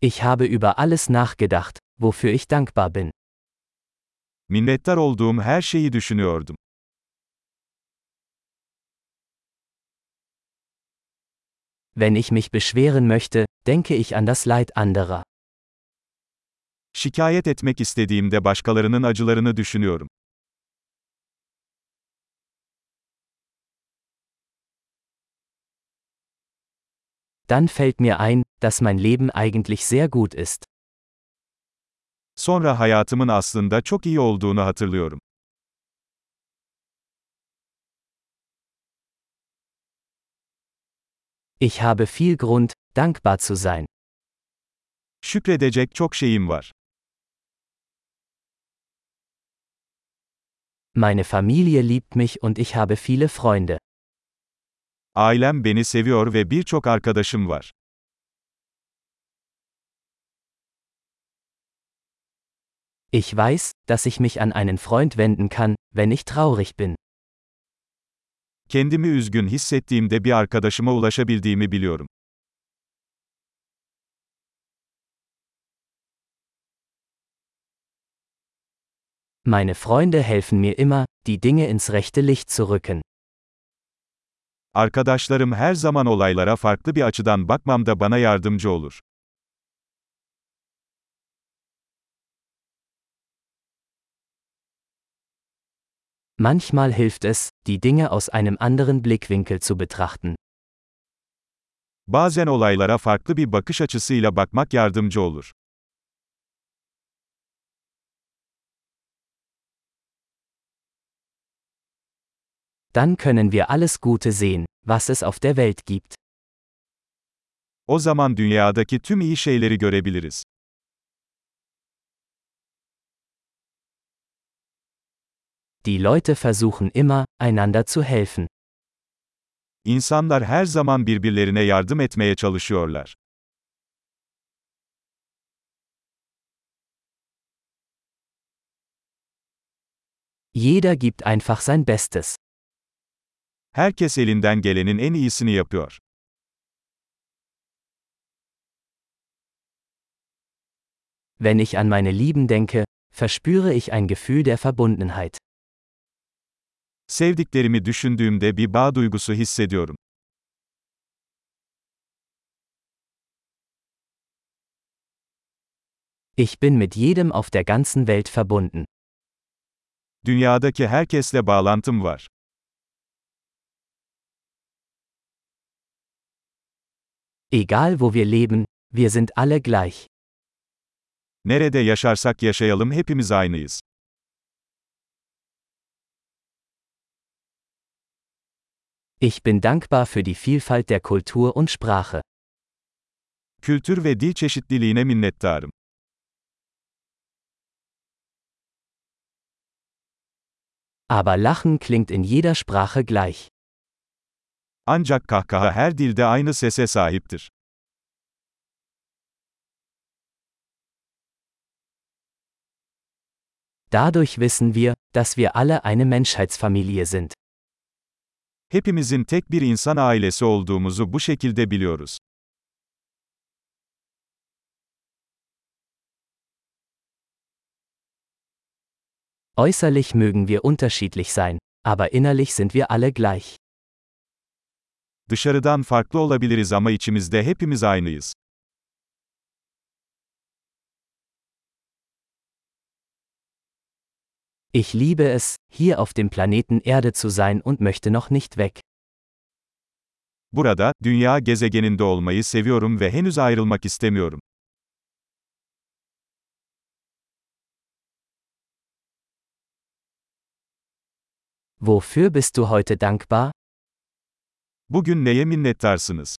Ich habe über alles nachgedacht, wofür ich dankbar bin. Minnettar olduğum her şeyi düşünüyordum. Wenn ich mich beschweren möchte, denke ich an das Leid anderer. Şikayet etmek istediğimde başkalarının acılarını düşünüyorum. Dann fällt mir ein, dass mein Leben eigentlich sehr gut ist. Sonra hayatımın aslında çok iyi olduğunu hatırlıyorum. Ich habe viel Grund, dankbar zu sein. Şükredecek çok şeyim var. Meine Familie liebt mich und ich habe viele Freunde. Ailem beni seviyor ve birçok arkadaşım var. Ich weiß, dass ich mich an einen Freund wenden kann, wenn ich traurig bin. Kendimi üzgün hissettiğimde bir arkadaşıma ulaşabildiğimi biliyorum. Meine Freunde helfen mir immer, die Dinge ins rechte Licht zu rücken. Arkadaşlarım her zaman olaylara farklı bir açıdan bakmamda bana yardımcı olur. Manchmal hilft es, die Dinge aus einem anderen Blickwinkel zu betrachten. Bazen olaylara farklı bir bakış açısıyla bakmak yardımcı olur. Dann können wir alles Gute sehen, was es auf der Welt gibt. O zaman dünyadaki tüm iyi şeyleri görebiliriz. Die Leute versuchen immer, einander zu helfen. İnsanlar her zaman birbirlerine yardım etmeye çalışıyorlar. Jeder gibt einfach sein Bestes. Herkes elinden gelenin en iyisini yapıyor. Wenn ich an meine Lieben denke, verspüre ich ein Gefühl der Verbundenheit. Sevdiklerimi düşündüğümde bir bağ duygusu hissediyorum. Ich bin mit jedem auf der ganzen Welt verbunden. Dünyadaki herkesle bağlantım var. Egal wo wir leben, wir sind alle gleich. Nerede yaşarsak yaşayalım hepimiz aynıyız. Ich bin dankbar für die Vielfalt der Kultur und Sprache. Kültür ve dil çeşitliliğine minnettarım. Aber Lachen klingt in jeder Sprache gleich. Ancak kahkaha her dilde aynı sese sahiptir. Dadurch wissen wir, dass wir alle eine Menschheitsfamilie sind. Hepimizin tek bir insan ailesi olduğumuzu bu şekilde biliyoruz. Äußerlich mögen wir unterschiedlich sein, aber innerlich sind wir alle gleich. Dışarıdan farklı olabiliriz ama içimizde hepimiz aynıyız. Ich liebe es, hier auf dem Planeten Erde zu sein und möchte noch nicht weg. Burada, dünya gezegeninde olmayı seviyorum ve henüz ayrılmak istemiyorum. Wofür bist du heute dankbar? Bugün neye minnettarsınız?